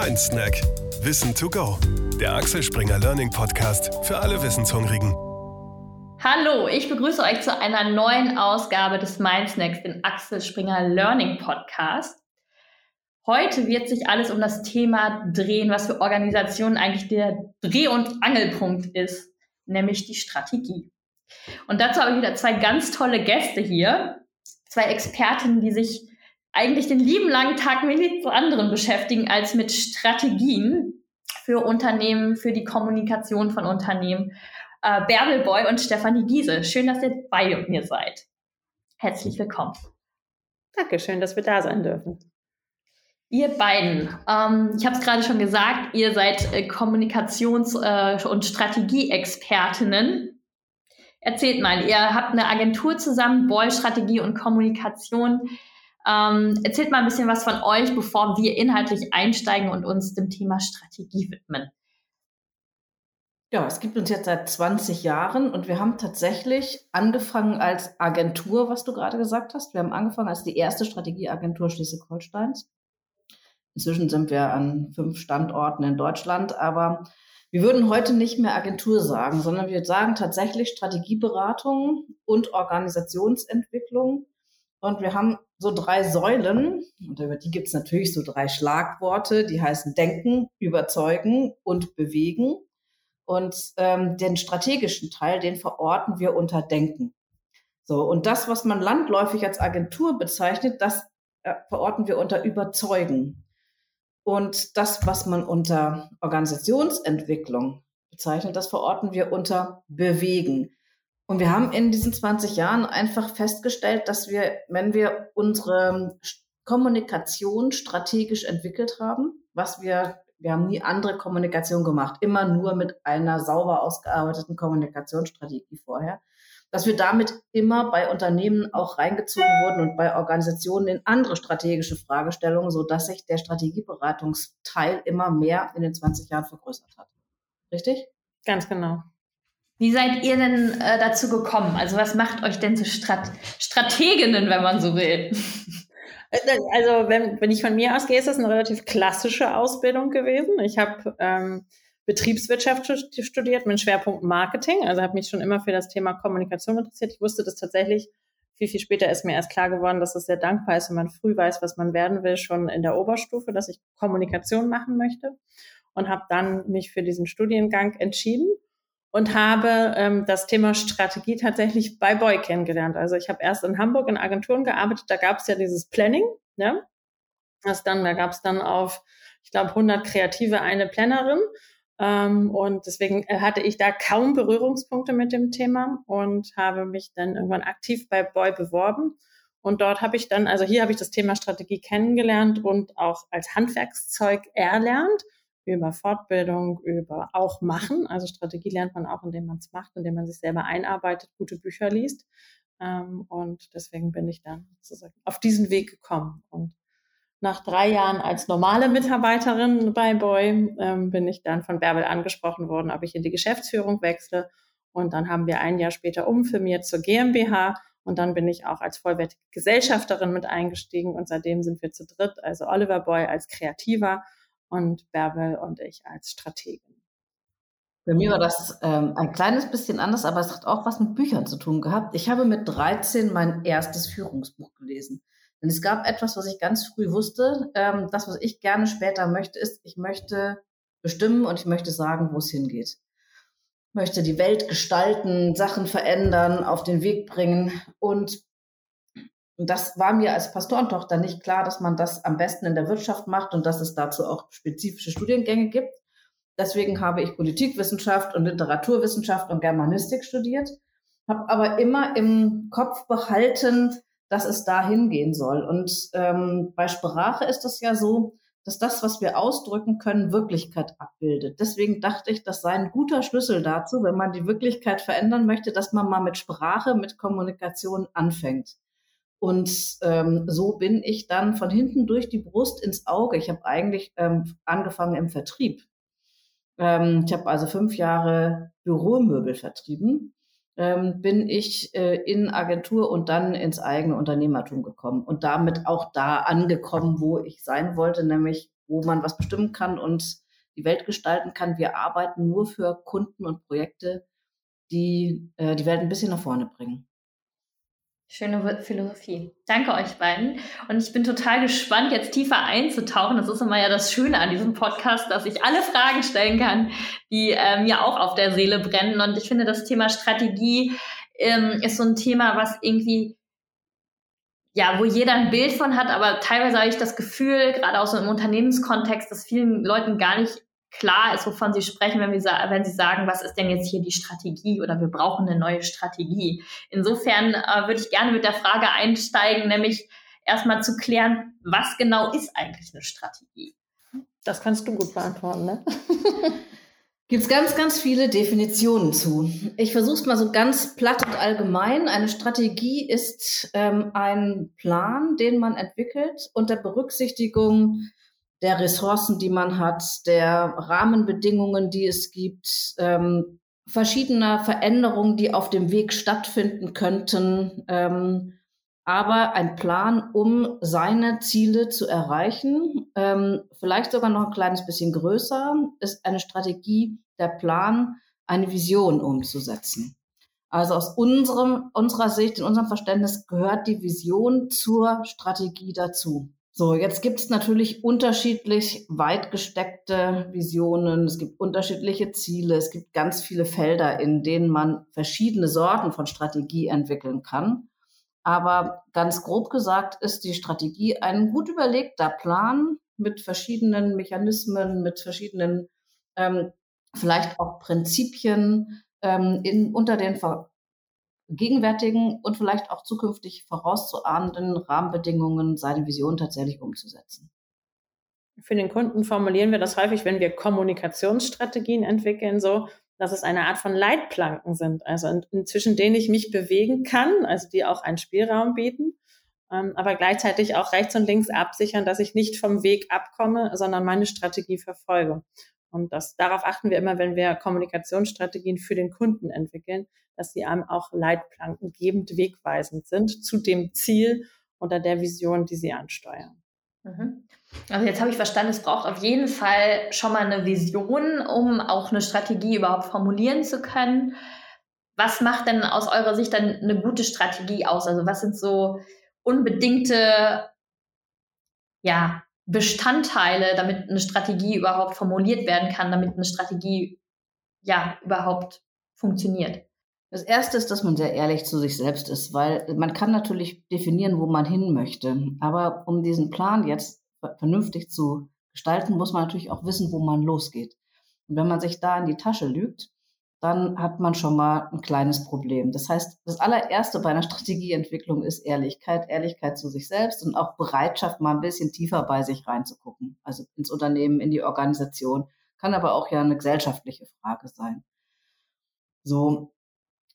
Mein Snack. Wissen to go. Der Axel Springer Learning Podcast für alle Wissenshungrigen. Hallo, ich begrüße euch zu einer neuen Ausgabe des Mind Snacks, den Axel Springer Learning Podcast. Heute wird sich alles um das Thema drehen, was für Organisationen eigentlich der Dreh- und Angelpunkt ist, nämlich die Strategie. Und dazu habe ich wieder zwei ganz tolle Gäste hier, zwei Expertinnen, die sich eigentlich den lieben langen Tag mit nichts anderem beschäftigen als mit Strategien für Unternehmen, für die Kommunikation von Unternehmen. Äh, Bärbel Boy und Stefanie Giese. Schön, dass ihr bei mir seid. Herzlich willkommen. Dankeschön, dass wir da sein dürfen. Ihr beiden, ähm, ich habe es gerade schon gesagt, ihr seid äh, Kommunikations- äh, und Strategieexpertinnen. Erzählt mal, ihr habt eine Agentur zusammen, Boy Strategie und Kommunikation. Ähm, erzählt mal ein bisschen was von euch, bevor wir inhaltlich einsteigen und uns dem Thema Strategie widmen. Ja, es gibt uns jetzt seit 20 Jahren und wir haben tatsächlich angefangen als Agentur, was du gerade gesagt hast. Wir haben angefangen als die erste Strategieagentur Schleswig-Holsteins. Inzwischen sind wir an fünf Standorten in Deutschland, aber wir würden heute nicht mehr Agentur sagen, sondern wir sagen tatsächlich Strategieberatung und Organisationsentwicklung. Und wir haben so drei Säulen, und über die gibt es natürlich so drei Schlagworte, die heißen Denken, Überzeugen und Bewegen. Und ähm, den strategischen Teil, den verorten wir unter Denken. So, und das, was man landläufig als Agentur bezeichnet, das äh, verorten wir unter Überzeugen. Und das, was man unter Organisationsentwicklung bezeichnet, das verorten wir unter Bewegen. Und wir haben in diesen 20 Jahren einfach festgestellt, dass wir, wenn wir unsere Kommunikation strategisch entwickelt haben, was wir, wir haben nie andere Kommunikation gemacht, immer nur mit einer sauber ausgearbeiteten Kommunikationsstrategie vorher, dass wir damit immer bei Unternehmen auch reingezogen wurden und bei Organisationen in andere strategische Fragestellungen, so dass sich der Strategieberatungsteil immer mehr in den 20 Jahren vergrößert hat. Richtig? Ganz genau. Wie seid ihr denn äh, dazu gekommen? Also was macht euch denn zu Strat Strateginnen, wenn man so will? Äh, also wenn, wenn ich von mir ausgehe, ist das eine relativ klassische Ausbildung gewesen. Ich habe ähm, Betriebswirtschaft studiert mit Schwerpunkt Marketing. Also habe mich schon immer für das Thema Kommunikation interessiert. Ich wusste das tatsächlich. Viel, viel später ist mir erst klar geworden, dass es sehr dankbar ist, wenn man früh weiß, was man werden will, schon in der Oberstufe, dass ich Kommunikation machen möchte. Und habe dann mich für diesen Studiengang entschieden und habe ähm, das Thema Strategie tatsächlich bei Boy kennengelernt. Also ich habe erst in Hamburg in Agenturen gearbeitet, da gab es ja dieses Planning, ne? Das dann, da gab es dann auf, ich glaube, 100 Kreative eine Plannerin. Ähm, und deswegen äh, hatte ich da kaum Berührungspunkte mit dem Thema und habe mich dann irgendwann aktiv bei Boy beworben. Und dort habe ich dann, also hier habe ich das Thema Strategie kennengelernt und auch als Handwerkszeug erlernt über Fortbildung, über auch machen. Also Strategie lernt man auch, indem man es macht, indem man sich selber einarbeitet, gute Bücher liest. Ähm, und deswegen bin ich dann sozusagen auf diesen Weg gekommen. Und nach drei Jahren als normale Mitarbeiterin bei Boy ähm, bin ich dann von Bärbel angesprochen worden, ob ich in die Geschäftsführung wechsle. Und dann haben wir ein Jahr später umfirmiert zur GmbH. Und dann bin ich auch als vollwertige Gesellschafterin mit eingestiegen. Und seitdem sind wir zu dritt, also Oliver Boy als Kreativer und Bärbel und ich als Strategen. Bei mir war das ähm, ein kleines bisschen anders, aber es hat auch was mit Büchern zu tun gehabt. Ich habe mit 13 mein erstes Führungsbuch gelesen. Denn es gab etwas, was ich ganz früh wusste. Ähm, das, was ich gerne später möchte, ist, ich möchte bestimmen und ich möchte sagen, wo es hingeht. Ich möchte die Welt gestalten, Sachen verändern, auf den Weg bringen. Und und das war mir als Pastorentochter nicht klar, dass man das am besten in der Wirtschaft macht und dass es dazu auch spezifische Studiengänge gibt. Deswegen habe ich Politikwissenschaft und Literaturwissenschaft und Germanistik studiert, habe aber immer im Kopf behalten, dass es da hingehen soll. Und ähm, bei Sprache ist es ja so, dass das, was wir ausdrücken können, Wirklichkeit abbildet. Deswegen dachte ich, das sei ein guter Schlüssel dazu, wenn man die Wirklichkeit verändern möchte, dass man mal mit Sprache, mit Kommunikation anfängt. Und ähm, so bin ich dann von hinten durch die Brust ins Auge. Ich habe eigentlich ähm, angefangen im Vertrieb. Ähm, ich habe also fünf Jahre Büromöbel vertrieben. Ähm, bin ich äh, in Agentur und dann ins eigene Unternehmertum gekommen und damit auch da angekommen, wo ich sein wollte, nämlich wo man was bestimmen kann und die Welt gestalten kann. Wir arbeiten nur für Kunden und Projekte, die äh, die Welt ein bisschen nach vorne bringen. Schöne Philosophie. Danke euch beiden. Und ich bin total gespannt, jetzt tiefer einzutauchen. Das ist immer ja das Schöne an diesem Podcast, dass ich alle Fragen stellen kann, die äh, mir auch auf der Seele brennen. Und ich finde, das Thema Strategie ähm, ist so ein Thema, was irgendwie, ja, wo jeder ein Bild von hat, aber teilweise habe ich das Gefühl, gerade auch so im Unternehmenskontext, dass vielen Leuten gar nicht klar ist, wovon Sie sprechen, wenn, wir, wenn Sie sagen, was ist denn jetzt hier die Strategie oder wir brauchen eine neue Strategie. Insofern äh, würde ich gerne mit der Frage einsteigen, nämlich erstmal zu klären, was genau ist eigentlich eine Strategie? Das kannst du gut beantworten, ne? Gibt es ganz, ganz viele Definitionen zu. Ich versuche es mal so ganz platt und allgemein. Eine Strategie ist ähm, ein Plan, den man entwickelt unter Berücksichtigung der Ressourcen, die man hat, der Rahmenbedingungen, die es gibt, ähm, verschiedener Veränderungen, die auf dem Weg stattfinden könnten, ähm, aber ein Plan, um seine Ziele zu erreichen, ähm, vielleicht sogar noch ein kleines bisschen größer, ist eine Strategie, der Plan, eine Vision umzusetzen. Also aus unserem, unserer Sicht, in unserem Verständnis gehört die Vision zur Strategie dazu. So, jetzt gibt es natürlich unterschiedlich weit gesteckte Visionen, es gibt unterschiedliche Ziele, es gibt ganz viele Felder, in denen man verschiedene Sorten von Strategie entwickeln kann. Aber ganz grob gesagt ist die Strategie ein gut überlegter Plan mit verschiedenen Mechanismen, mit verschiedenen ähm, vielleicht auch Prinzipien ähm, in, unter den gegenwärtigen und vielleicht auch zukünftig vorauszuahnenden Rahmenbedingungen seine Vision tatsächlich umzusetzen. Für den Kunden formulieren wir das häufig, wenn wir Kommunikationsstrategien entwickeln, so, dass es eine Art von Leitplanken sind, also zwischen denen ich mich bewegen kann, also die auch einen Spielraum bieten, ähm, aber gleichzeitig auch rechts und links absichern, dass ich nicht vom Weg abkomme, sondern meine Strategie verfolge. Und das, darauf achten wir immer, wenn wir Kommunikationsstrategien für den Kunden entwickeln, dass sie einem auch Leitplanken gebend wegweisend sind zu dem Ziel oder der Vision, die sie ansteuern. Mhm. Also jetzt habe ich verstanden, es braucht auf jeden Fall schon mal eine Vision, um auch eine Strategie überhaupt formulieren zu können. Was macht denn aus eurer Sicht dann eine gute Strategie aus? Also was sind so unbedingte ja, Bestandteile, damit eine Strategie überhaupt formuliert werden kann, damit eine Strategie ja überhaupt funktioniert. Das erste ist, dass man sehr ehrlich zu sich selbst ist, weil man kann natürlich definieren, wo man hin möchte. Aber um diesen Plan jetzt vernünftig zu gestalten, muss man natürlich auch wissen, wo man losgeht. Und wenn man sich da in die Tasche lügt, dann hat man schon mal ein kleines Problem. Das heißt, das allererste bei einer Strategieentwicklung ist Ehrlichkeit, Ehrlichkeit zu sich selbst und auch Bereitschaft, mal ein bisschen tiefer bei sich reinzugucken. Also ins Unternehmen, in die Organisation. Kann aber auch ja eine gesellschaftliche Frage sein. So.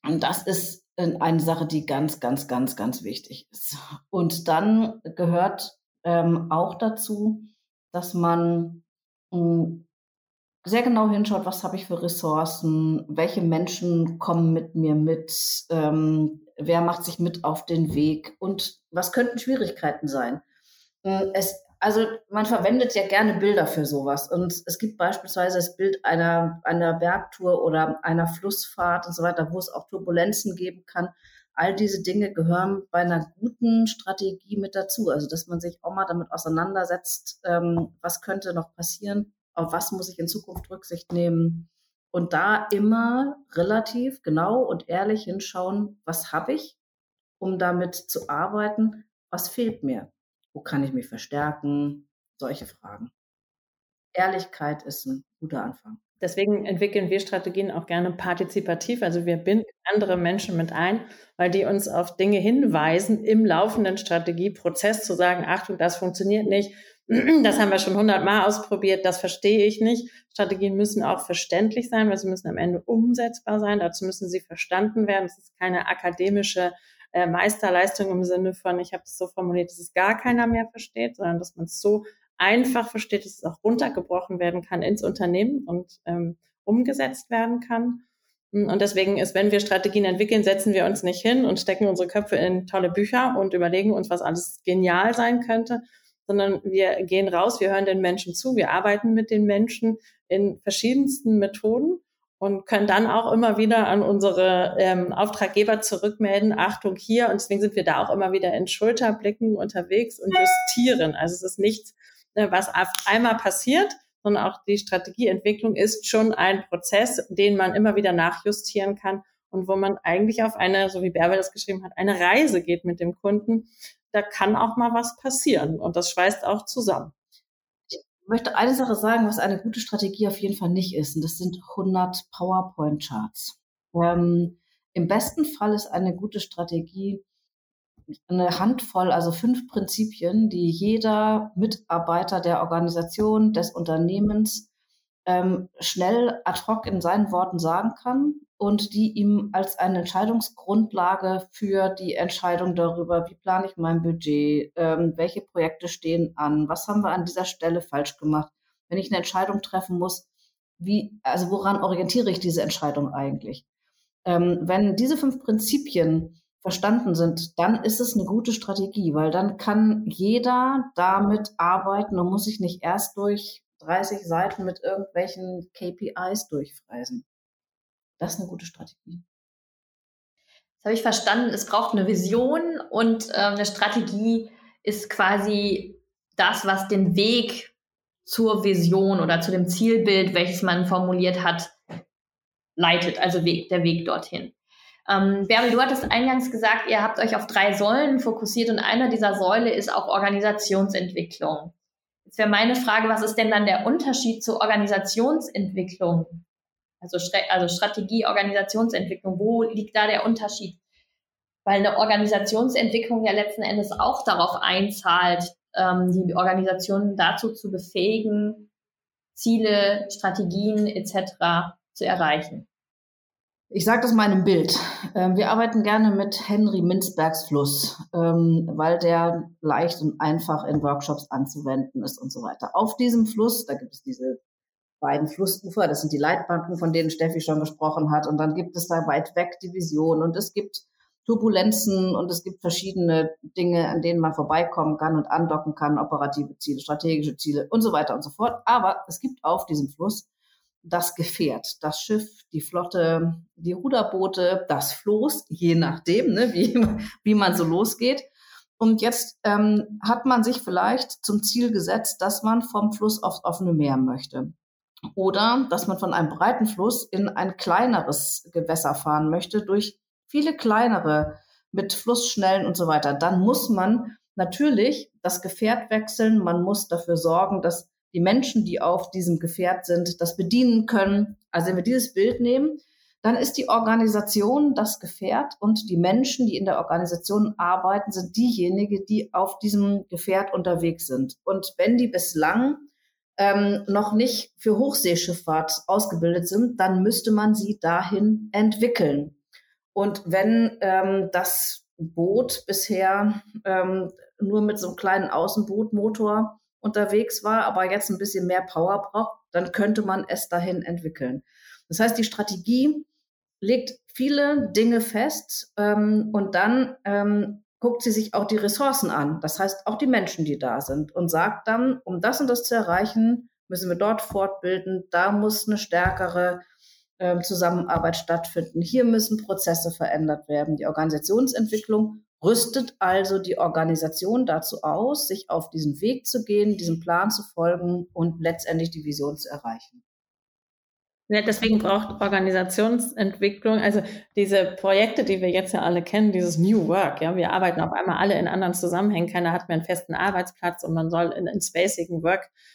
Und das ist eine Sache, die ganz, ganz, ganz, ganz wichtig ist. Und dann gehört ähm, auch dazu, dass man mh, hm, sehr genau hinschaut, was habe ich für Ressourcen, welche Menschen kommen mit mir mit, ähm, wer macht sich mit auf den Weg und was könnten Schwierigkeiten sein. Hm, es, also man verwendet ja gerne Bilder für sowas und es gibt beispielsweise das Bild einer, einer Bergtour oder einer Flussfahrt und so weiter, wo es auch Turbulenzen geben kann. All diese Dinge gehören bei einer guten Strategie mit dazu. Also dass man sich auch mal damit auseinandersetzt, ähm, was könnte noch passieren, auf was muss ich in Zukunft Rücksicht nehmen und da immer relativ genau und ehrlich hinschauen, was habe ich, um damit zu arbeiten, was fehlt mir, wo kann ich mich verstärken, solche Fragen. Ehrlichkeit ist ein guter Anfang. Deswegen entwickeln wir Strategien auch gerne partizipativ. Also wir binden andere Menschen mit ein, weil die uns auf Dinge hinweisen im laufenden Strategieprozess zu sagen, Achtung, das funktioniert nicht das haben wir schon hundertmal ausprobiert, das verstehe ich nicht. Strategien müssen auch verständlich sein, weil sie müssen am Ende umsetzbar sein. Dazu müssen sie verstanden werden. Es ist keine akademische äh, Meisterleistung im Sinne von, ich habe es so formuliert, dass es gar keiner mehr versteht, sondern dass man es so einfach versteht, dass es auch runtergebrochen werden kann ins Unternehmen und ähm, umgesetzt werden kann. Und deswegen ist, wenn wir Strategien entwickeln, setzen wir uns nicht hin und stecken unsere Köpfe in tolle Bücher und überlegen uns, was alles genial sein könnte, sondern wir gehen raus, wir hören den Menschen zu, wir arbeiten mit den Menschen in verschiedensten Methoden und können dann auch immer wieder an unsere ähm, Auftraggeber zurückmelden, Achtung hier. Und deswegen sind wir da auch immer wieder in Schulterblicken unterwegs und justieren. Also es ist nichts, äh, was auf einmal passiert, sondern auch die Strategieentwicklung ist schon ein Prozess, den man immer wieder nachjustieren kann und wo man eigentlich auf eine, so wie Bärbel das geschrieben hat, eine Reise geht mit dem Kunden. Da kann auch mal was passieren und das schweißt auch zusammen. Ich möchte eine Sache sagen, was eine gute Strategie auf jeden Fall nicht ist, und das sind 100 PowerPoint-Charts. Ähm, Im besten Fall ist eine gute Strategie eine Handvoll, also fünf Prinzipien, die jeder Mitarbeiter der Organisation, des Unternehmens ähm, schnell ad hoc in seinen Worten sagen kann und die ihm als eine Entscheidungsgrundlage für die Entscheidung darüber, wie plane ich mein Budget, ähm, welche Projekte stehen an, was haben wir an dieser Stelle falsch gemacht, wenn ich eine Entscheidung treffen muss, wie, also woran orientiere ich diese Entscheidung eigentlich? Ähm, wenn diese fünf Prinzipien verstanden sind, dann ist es eine gute Strategie, weil dann kann jeder damit arbeiten und muss sich nicht erst durch 30 Seiten mit irgendwelchen KPIs durchfreisen. Das ist eine gute Strategie. Das habe ich verstanden. Es braucht eine Vision und äh, eine Strategie ist quasi das, was den Weg zur Vision oder zu dem Zielbild, welches man formuliert hat, leitet, also Weg, der Weg dorthin. Ähm, Bärbel, du hattest eingangs gesagt, ihr habt euch auf drei Säulen fokussiert und einer dieser Säule ist auch Organisationsentwicklung. Jetzt wäre meine Frage, was ist denn dann der Unterschied zur Organisationsentwicklung? Also, also Strategie, Organisationsentwicklung, wo liegt da der Unterschied? Weil eine Organisationsentwicklung ja letzten Endes auch darauf einzahlt, ähm, die Organisation dazu zu befähigen, Ziele, Strategien etc. zu erreichen. Ich sage das mal in einem Bild. Ähm, wir arbeiten gerne mit Henry Minzbergs Fluss, ähm, weil der leicht und einfach in Workshops anzuwenden ist und so weiter. Auf diesem Fluss, da gibt es diese beiden Flussufer, das sind die Leitbanken, von denen Steffi schon gesprochen hat. Und dann gibt es da weit weg die Vision und es gibt Turbulenzen und es gibt verschiedene Dinge, an denen man vorbeikommen kann und andocken kann, operative Ziele, strategische Ziele und so weiter und so fort. Aber es gibt auf diesem Fluss das Gefährt, das Schiff, die Flotte, die Ruderboote, das Floß, je nachdem, ne, wie, wie man so losgeht. Und jetzt ähm, hat man sich vielleicht zum Ziel gesetzt, dass man vom Fluss aufs offene Meer möchte. Oder dass man von einem breiten Fluss in ein kleineres Gewässer fahren möchte, durch viele kleinere mit Flussschnellen und so weiter. Dann muss man natürlich das Gefährt wechseln. Man muss dafür sorgen, dass die Menschen, die auf diesem Gefährt sind, das bedienen können. Also wenn wir dieses Bild nehmen, dann ist die Organisation das Gefährt und die Menschen, die in der Organisation arbeiten, sind diejenigen, die auf diesem Gefährt unterwegs sind. Und wenn die bislang ähm, noch nicht für Hochseeschifffahrt ausgebildet sind, dann müsste man sie dahin entwickeln. Und wenn ähm, das Boot bisher ähm, nur mit so einem kleinen Außenbootmotor unterwegs war, aber jetzt ein bisschen mehr Power braucht, dann könnte man es dahin entwickeln. Das heißt, die Strategie legt viele Dinge fest ähm, und dann ähm, guckt sie sich auch die Ressourcen an, das heißt auch die Menschen, die da sind und sagt dann, um das und das zu erreichen, müssen wir dort fortbilden, da muss eine stärkere äh, Zusammenarbeit stattfinden, hier müssen Prozesse verändert werden, die Organisationsentwicklung rüstet also die Organisation dazu aus, sich auf diesen Weg zu gehen, diesem Plan zu folgen und letztendlich die Vision zu erreichen. Ja, deswegen braucht Organisationsentwicklung, also diese Projekte, die wir jetzt ja alle kennen, dieses New Work, ja, wir arbeiten auf einmal alle in anderen Zusammenhängen, keiner hat mehr einen festen Arbeitsplatz und man soll in, in spacigen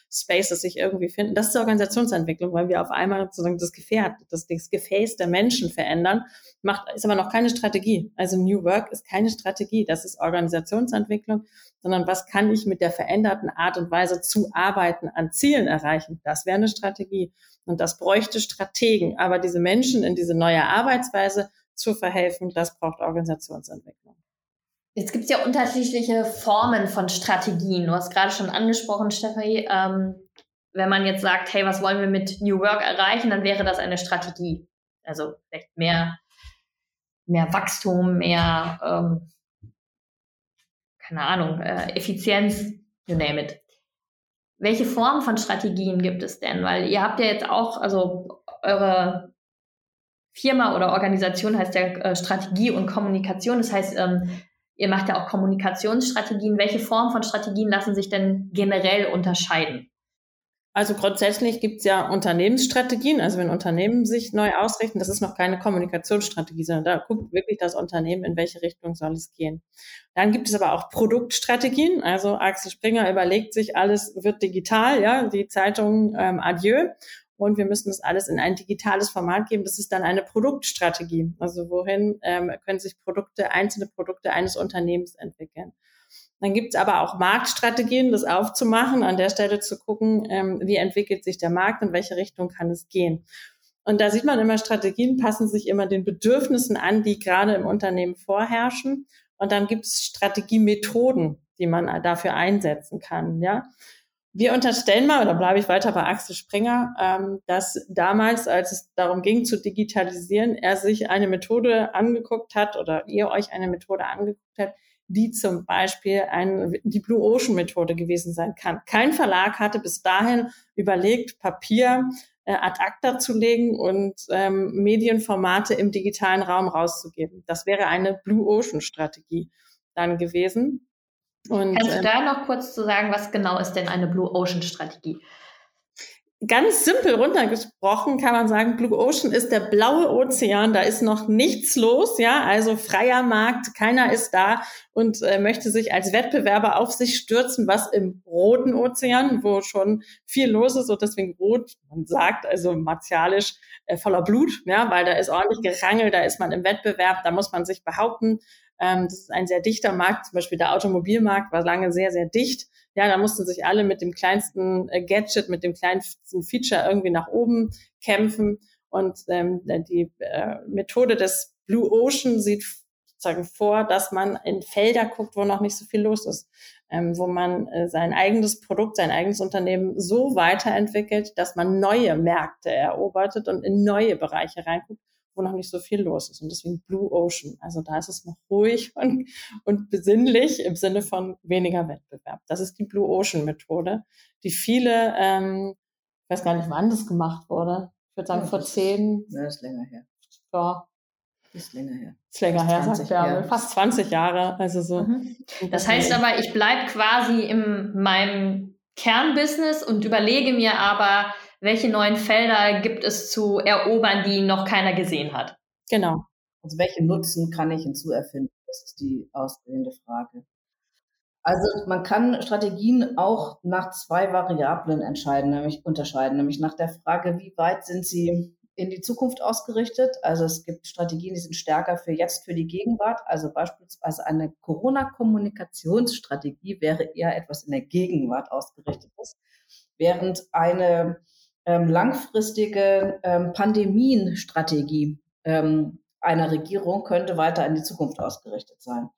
Workspaces sich irgendwie finden. Das ist Organisationsentwicklung, weil wir auf einmal sozusagen das Gefährt, das, das Gefäß der Menschen verändern, macht, ist aber noch keine Strategie. Also New Work ist keine Strategie, das ist Organisationsentwicklung, sondern was kann ich mit der veränderten Art und Weise zu arbeiten an Zielen erreichen? Das wäre eine Strategie. Und das bräuchte Strategen. Aber diese Menschen in diese neue Arbeitsweise zu verhelfen, das braucht Organisationsentwicklung. Jetzt gibt es ja unterschiedliche Formen von Strategien. Du hast gerade schon angesprochen, Stefanie, ähm, wenn man jetzt sagt, hey, was wollen wir mit New Work erreichen, dann wäre das eine Strategie. Also vielleicht mehr, mehr Wachstum, mehr, ähm, keine Ahnung, äh, Effizienz, you name it. Welche Form von Strategien gibt es denn? Weil ihr habt ja jetzt auch, also eure Firma oder Organisation heißt ja äh, Strategie und Kommunikation. Das heißt, ähm, ihr macht ja auch Kommunikationsstrategien. Welche Form von Strategien lassen sich denn generell unterscheiden? Also grundsätzlich gibt es ja Unternehmensstrategien. Also wenn Unternehmen sich neu ausrichten, das ist noch keine Kommunikationsstrategie, sondern da guckt wirklich das Unternehmen, in welche Richtung soll es gehen. Dann gibt es aber auch Produktstrategien. Also Axel Springer überlegt sich, alles wird digital, ja, die Zeitung ähm, Adieu. Und wir müssen das alles in ein digitales Format geben. Das ist dann eine Produktstrategie. Also wohin ähm, können sich Produkte, einzelne Produkte eines Unternehmens entwickeln. Dann gibt es aber auch Marktstrategien, das aufzumachen, an der Stelle zu gucken, ähm, wie entwickelt sich der Markt, in welche Richtung kann es gehen. Und da sieht man immer, Strategien passen sich immer den Bedürfnissen an, die gerade im Unternehmen vorherrschen. Und dann gibt es Strategiemethoden, die man dafür einsetzen kann. Ja, wir unterstellen mal, oder bleibe ich weiter bei Axel Springer, ähm, dass damals, als es darum ging zu digitalisieren, er sich eine Methode angeguckt hat oder ihr euch eine Methode angeguckt habt, die zum Beispiel ein, die Blue Ocean Methode gewesen sein kann. Kein Verlag hatte bis dahin überlegt, Papier äh, ad acta zu legen und ähm, Medienformate im digitalen Raum rauszugeben. Das wäre eine Blue Ocean Strategie dann gewesen. Und, Kannst du ähm, da noch kurz zu sagen, was genau ist denn eine Blue Ocean Strategie? ganz simpel runtergesprochen kann man sagen, Blue Ocean ist der blaue Ozean, da ist noch nichts los, ja, also freier Markt, keiner ist da und äh, möchte sich als Wettbewerber auf sich stürzen, was im roten Ozean, wo schon viel los ist und deswegen rot, man sagt also martialisch äh, voller Blut, ja, weil da ist ordentlich gerangelt, da ist man im Wettbewerb, da muss man sich behaupten. Ähm, das ist ein sehr dichter Markt, zum Beispiel der Automobilmarkt war lange sehr, sehr dicht. Ja, da mussten sich alle mit dem kleinsten äh, Gadget, mit dem kleinsten Feature irgendwie nach oben kämpfen. Und ähm, die äh, Methode des Blue Ocean sieht sozusagen vor, dass man in Felder guckt, wo noch nicht so viel los ist, ähm, wo man äh, sein eigenes Produkt, sein eigenes Unternehmen so weiterentwickelt, dass man neue Märkte erobert und in neue Bereiche reinguckt wo noch nicht so viel los ist. Und deswegen Blue Ocean. Also da ist es noch ruhig und, und besinnlich im Sinne von weniger Wettbewerb. Das ist die Blue Ocean Methode, die viele, ähm, ich weiß gar nicht, wann das gemacht wurde. Ich würde sagen, ja, vor zehn. Ja, ist länger her. Ja. Ist länger her. Ist länger her, sagt Bärbel. Fast 20 Jahre. Also so. Mhm. Das heißt aber, ich bleibe quasi in meinem Kernbusiness und überlege mir aber, welche neuen Felder gibt es zu erobern, die noch keiner gesehen hat? Genau. Also welche Nutzen kann ich hinzuerfinden? Das ist die ausgehende Frage. Also man kann Strategien auch nach zwei Variablen entscheiden, nämlich unterscheiden, nämlich nach der Frage, wie weit sind sie in die Zukunft ausgerichtet. Also es gibt Strategien, die sind stärker für jetzt, für die Gegenwart. Also beispielsweise eine Corona-Kommunikationsstrategie wäre eher etwas in der Gegenwart ausgerichtet ist, während eine ähm, langfristige ähm, Pandemienstrategie ähm, einer Regierung könnte weiter in die Zukunft ausgerichtet sein.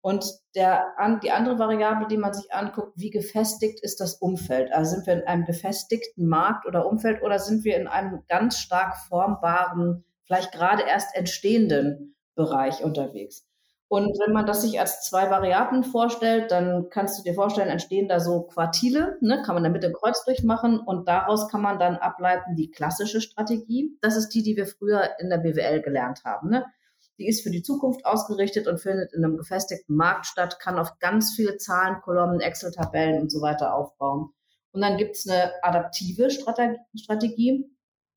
Und der, an, die andere Variable, die man sich anguckt, wie gefestigt ist das Umfeld? Also sind wir in einem befestigten Markt oder Umfeld oder sind wir in einem ganz stark formbaren, vielleicht gerade erst entstehenden Bereich unterwegs? Und wenn man das sich als zwei Variablen vorstellt, dann kannst du dir vorstellen, entstehen da so Quartile, ne, kann man da mit dem Kreuzstrich machen und daraus kann man dann ableiten die klassische Strategie. Das ist die, die wir früher in der BWL gelernt haben. Ne? Die ist für die Zukunft ausgerichtet und findet in einem gefestigten Markt statt, kann auf ganz viele Zahlen, Kolumnen, Excel-Tabellen und so weiter aufbauen. Und dann gibt's eine adaptive Strategie,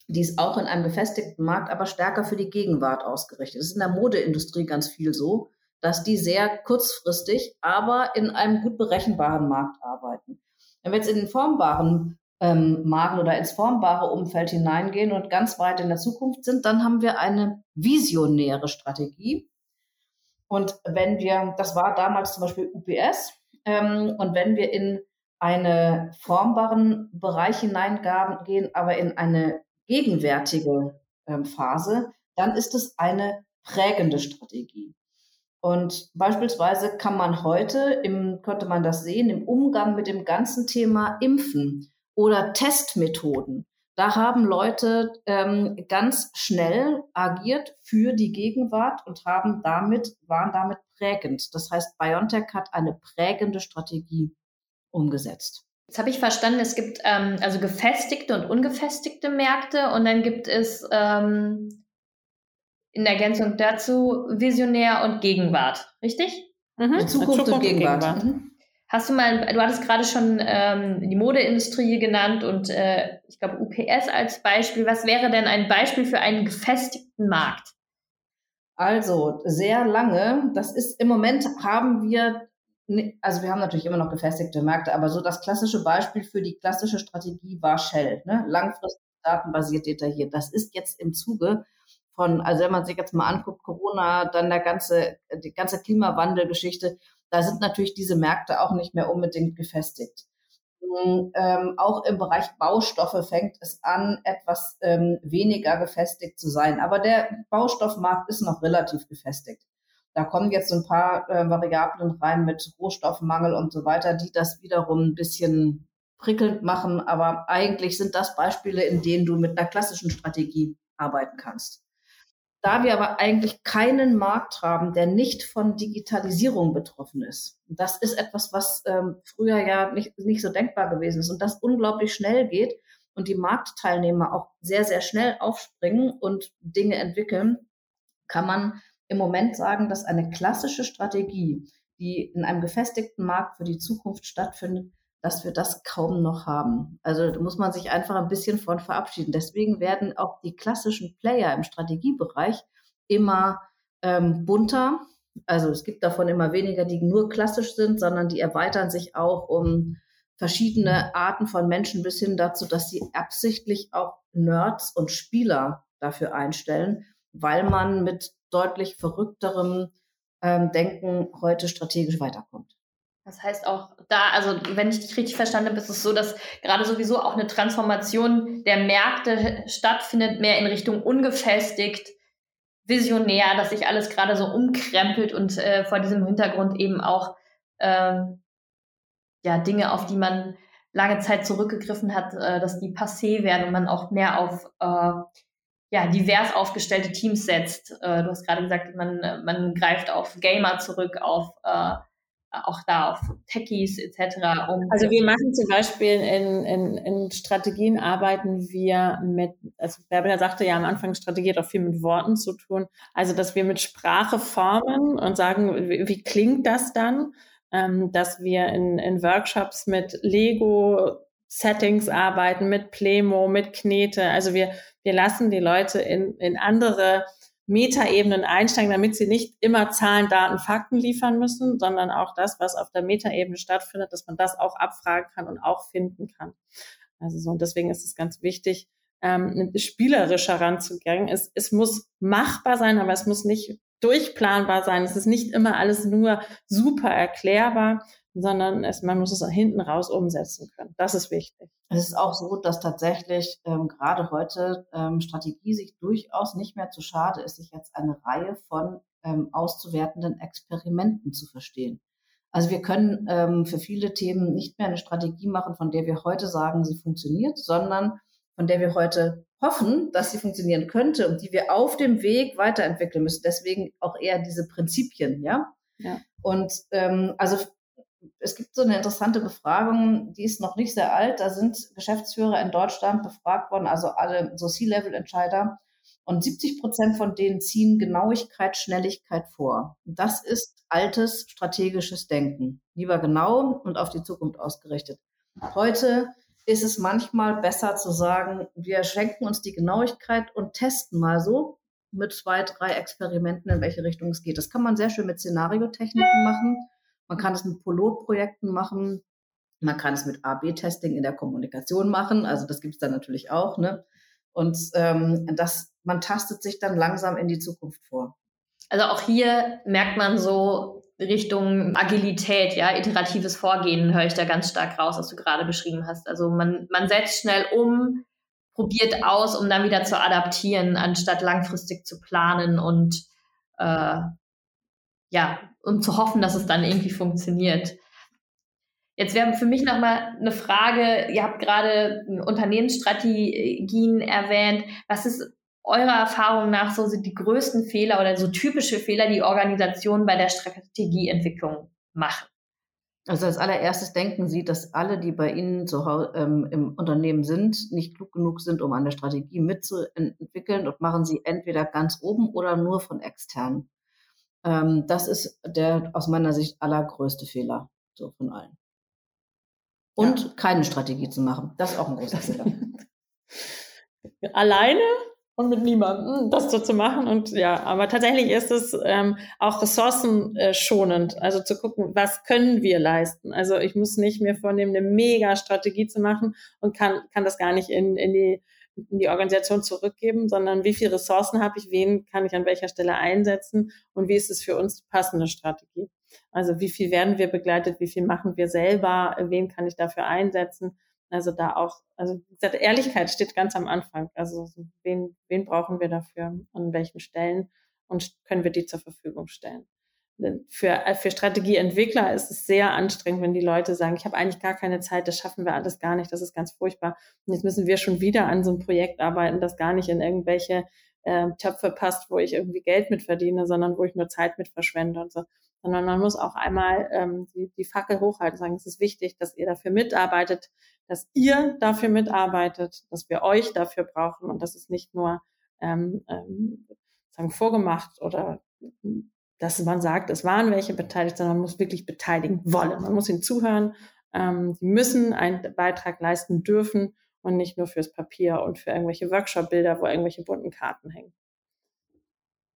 die ist auch in einem gefestigten Markt, aber stärker für die Gegenwart ausgerichtet. Das ist in der Modeindustrie ganz viel so dass die sehr kurzfristig, aber in einem gut berechenbaren Markt arbeiten. Wenn wir jetzt in den formbaren ähm, Markt oder ins formbare Umfeld hineingehen und ganz weit in der Zukunft sind, dann haben wir eine visionäre Strategie. Und wenn wir, das war damals zum Beispiel UPS, ähm, und wenn wir in einen formbaren Bereich hineingehen, aber in eine gegenwärtige ähm, Phase, dann ist es eine prägende Strategie. Und beispielsweise kann man heute, im, könnte man das sehen, im Umgang mit dem ganzen Thema Impfen oder Testmethoden. Da haben Leute ähm, ganz schnell agiert für die Gegenwart und haben damit, waren damit prägend. Das heißt, BioNTech hat eine prägende Strategie umgesetzt. Jetzt habe ich verstanden, es gibt ähm, also gefestigte und ungefestigte Märkte und dann gibt es ähm, in Ergänzung dazu Visionär und Gegenwart, richtig? Mhm. Zukunft, Zukunft, und Gegenwart. Gegenwart. Mhm. Hast du mal, du hattest gerade schon ähm, die Modeindustrie genannt und äh, ich glaube UPS als Beispiel. Was wäre denn ein Beispiel für einen gefestigten Markt? Also sehr lange. Das ist im Moment haben wir, also wir haben natürlich immer noch gefestigte Märkte, aber so das klassische Beispiel für die klassische Strategie war Shell. Ne? Langfristig datenbasiert detailliert. Das ist jetzt im Zuge von, also wenn man sich jetzt mal anguckt, Corona, dann der ganze, die ganze Klimawandelgeschichte, da sind natürlich diese Märkte auch nicht mehr unbedingt gefestigt. Ähm, auch im Bereich Baustoffe fängt es an, etwas ähm, weniger gefestigt zu sein. Aber der Baustoffmarkt ist noch relativ gefestigt. Da kommen jetzt ein paar äh, Variablen rein mit Rohstoffmangel und so weiter, die das wiederum ein bisschen prickelnd machen. Aber eigentlich sind das Beispiele, in denen du mit einer klassischen Strategie arbeiten kannst. Da wir aber eigentlich keinen Markt haben, der nicht von Digitalisierung betroffen ist. das ist etwas, was ähm, früher ja nicht, nicht so denkbar gewesen ist und das unglaublich schnell geht und die Marktteilnehmer auch sehr, sehr schnell aufspringen und Dinge entwickeln, kann man im Moment sagen, dass eine klassische Strategie, die in einem gefestigten Markt für die Zukunft stattfindet, dass wir das kaum noch haben. Also da muss man sich einfach ein bisschen von verabschieden. Deswegen werden auch die klassischen Player im Strategiebereich immer ähm, bunter. Also es gibt davon immer weniger, die nur klassisch sind, sondern die erweitern sich auch um verschiedene Arten von Menschen bis hin dazu, dass sie absichtlich auch Nerds und Spieler dafür einstellen, weil man mit deutlich verrückterem ähm, Denken heute strategisch weiterkommt. Das heißt auch da, also wenn ich dich richtig verstanden habe, ist es so, dass gerade sowieso auch eine Transformation der Märkte stattfindet, mehr in Richtung ungefestigt, visionär, dass sich alles gerade so umkrempelt und äh, vor diesem Hintergrund eben auch ähm, ja, Dinge, auf die man lange Zeit zurückgegriffen hat, äh, dass die passé werden und man auch mehr auf äh, ja, divers aufgestellte Teams setzt. Äh, du hast gerade gesagt, man, man greift auf Gamer zurück, auf äh, auch da auf Techies etc. Um also wir machen zum Beispiel in, in, in Strategien arbeiten wir mit, also Bärbel sagte ja am Anfang, Strategie hat auch viel mit Worten zu tun. Also dass wir mit Sprache formen und sagen, wie, wie klingt das dann? Ähm, dass wir in, in Workshops mit Lego Settings arbeiten, mit Plemo, mit Knete. Also wir, wir lassen die Leute in, in andere Metaebenen einsteigen, damit sie nicht immer Zahlen, Daten, Fakten liefern müssen, sondern auch das, was auf der Metaebene stattfindet, dass man das auch abfragen kann und auch finden kann. Also so, und deswegen ist es ganz wichtig, ähm, spielerisch heranzugehen. Es, es muss machbar sein, aber es muss nicht durchplanbar sein. Es ist nicht immer alles nur super erklärbar, sondern es, man muss es hinten raus umsetzen können. Das ist wichtig. Es ist auch so, dass tatsächlich ähm, gerade heute ähm, Strategie sich durchaus nicht mehr zu schade ist, sich jetzt eine Reihe von ähm, auszuwertenden Experimenten zu verstehen. Also wir können ähm, für viele Themen nicht mehr eine Strategie machen, von der wir heute sagen, sie funktioniert, sondern von der wir heute hoffen, dass sie funktionieren könnte und die wir auf dem Weg weiterentwickeln müssen. Deswegen auch eher diese Prinzipien, ja. ja. Und ähm, also es gibt so eine interessante Befragung, die ist noch nicht sehr alt. Da sind Geschäftsführer in Deutschland befragt worden, also alle so C-Level-Entscheider. Und 70 Prozent von denen ziehen Genauigkeit, Schnelligkeit vor. Das ist altes strategisches Denken. Lieber genau und auf die Zukunft ausgerichtet. Heute ist es manchmal besser zu sagen, wir schenken uns die Genauigkeit und testen mal so mit zwei, drei Experimenten, in welche Richtung es geht. Das kann man sehr schön mit Szenariotechniken machen man kann es mit Pilotprojekten machen. Man kann es mit A-B-Testing in der Kommunikation machen. Also das gibt es dann natürlich auch. Ne? Und ähm, das, man tastet sich dann langsam in die Zukunft vor. Also auch hier merkt man so Richtung Agilität, ja, iteratives Vorgehen höre ich da ganz stark raus, was du gerade beschrieben hast. Also man, man setzt schnell um, probiert aus, um dann wieder zu adaptieren, anstatt langfristig zu planen und äh, ja, um zu hoffen, dass es dann irgendwie funktioniert. Jetzt wäre für mich nochmal eine Frage, ihr habt gerade Unternehmensstrategien erwähnt. Was ist eurer Erfahrung nach so die größten Fehler oder so typische Fehler, die Organisationen bei der Strategieentwicklung machen? Also als allererstes denken Sie, dass alle, die bei Ihnen zu Hause, ähm, im Unternehmen sind, nicht klug genug sind, um eine Strategie mitzuentwickeln und machen Sie entweder ganz oben oder nur von extern. Ähm, das ist der aus meiner Sicht allergrößte Fehler so von allen. Und ja. keine Strategie zu machen, das ist auch ein großer Fehler. Alleine und mit niemandem das so zu machen. Und ja, aber tatsächlich ist es ähm, auch ressourcenschonend, also zu gucken, was können wir leisten. Also ich muss nicht mir vornehmen, eine Mega-Strategie zu machen und kann, kann das gar nicht in, in die in die Organisation zurückgeben, sondern wie viele Ressourcen habe ich, wen kann ich an welcher Stelle einsetzen und wie ist es für uns die passende Strategie. Also wie viel werden wir begleitet, wie viel machen wir selber, wen kann ich dafür einsetzen also da auch, also Ehrlichkeit steht ganz am Anfang. Also wen, wen brauchen wir dafür, an welchen Stellen und können wir die zur Verfügung stellen. Für, äh, für Strategieentwickler ist es sehr anstrengend, wenn die Leute sagen, ich habe eigentlich gar keine Zeit, das schaffen wir alles gar nicht, das ist ganz furchtbar. Und jetzt müssen wir schon wieder an so einem Projekt arbeiten, das gar nicht in irgendwelche äh, Töpfe passt, wo ich irgendwie Geld mit verdiene, sondern wo ich nur Zeit mit verschwende und so sondern man muss auch einmal ähm, die, die Fackel hochhalten, sagen, es ist wichtig, dass ihr dafür mitarbeitet, dass ihr dafür mitarbeitet, dass wir euch dafür brauchen und das ist nicht nur ähm, ähm, sagen vorgemacht oder dass man sagt, es waren welche beteiligt, sondern man muss wirklich beteiligen wollen. Man muss ihnen zuhören. Ähm, sie müssen einen Beitrag leisten dürfen und nicht nur fürs Papier und für irgendwelche Workshop-Bilder, wo irgendwelche bunten Karten hängen.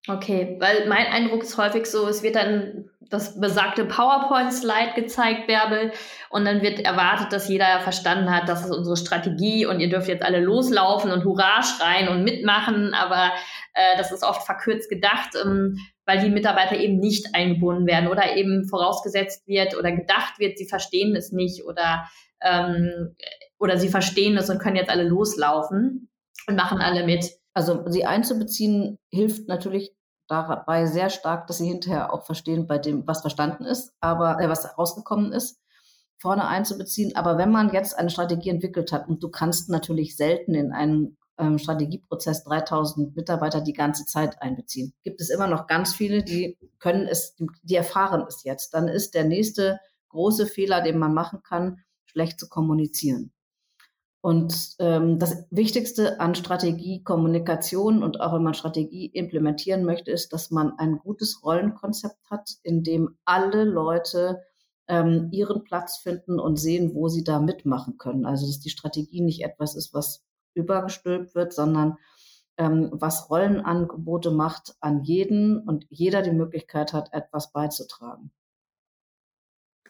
Okay, weil mein Eindruck ist häufig so, es wird dann das besagte PowerPoint-Slide gezeigt, Bärbel, und dann wird erwartet, dass jeder verstanden hat, das ist unsere Strategie und ihr dürft jetzt alle loslaufen und Hurra schreien und mitmachen, aber äh, das ist oft verkürzt gedacht, ähm, weil die Mitarbeiter eben nicht eingebunden werden oder eben vorausgesetzt wird oder gedacht wird, sie verstehen es nicht oder, ähm, oder sie verstehen es und können jetzt alle loslaufen und machen alle mit. Also sie einzubeziehen hilft natürlich dabei sehr stark, dass sie hinterher auch verstehen bei dem, was verstanden ist, aber äh, was rausgekommen ist, vorne einzubeziehen. Aber wenn man jetzt eine Strategie entwickelt hat und du kannst natürlich selten in einen ähm, Strategieprozess 3000 Mitarbeiter die ganze Zeit einbeziehen, gibt es immer noch ganz viele, die können es, die erfahren es jetzt. Dann ist der nächste große Fehler, den man machen kann, schlecht zu kommunizieren. Und ähm, das Wichtigste an Strategie, Kommunikation und auch wenn man Strategie implementieren möchte, ist, dass man ein gutes Rollenkonzept hat, in dem alle Leute ähm, ihren Platz finden und sehen, wo sie da mitmachen können. Also dass die Strategie nicht etwas ist, was übergestülpt wird, sondern ähm, was Rollenangebote macht an jeden und jeder die Möglichkeit hat, etwas beizutragen.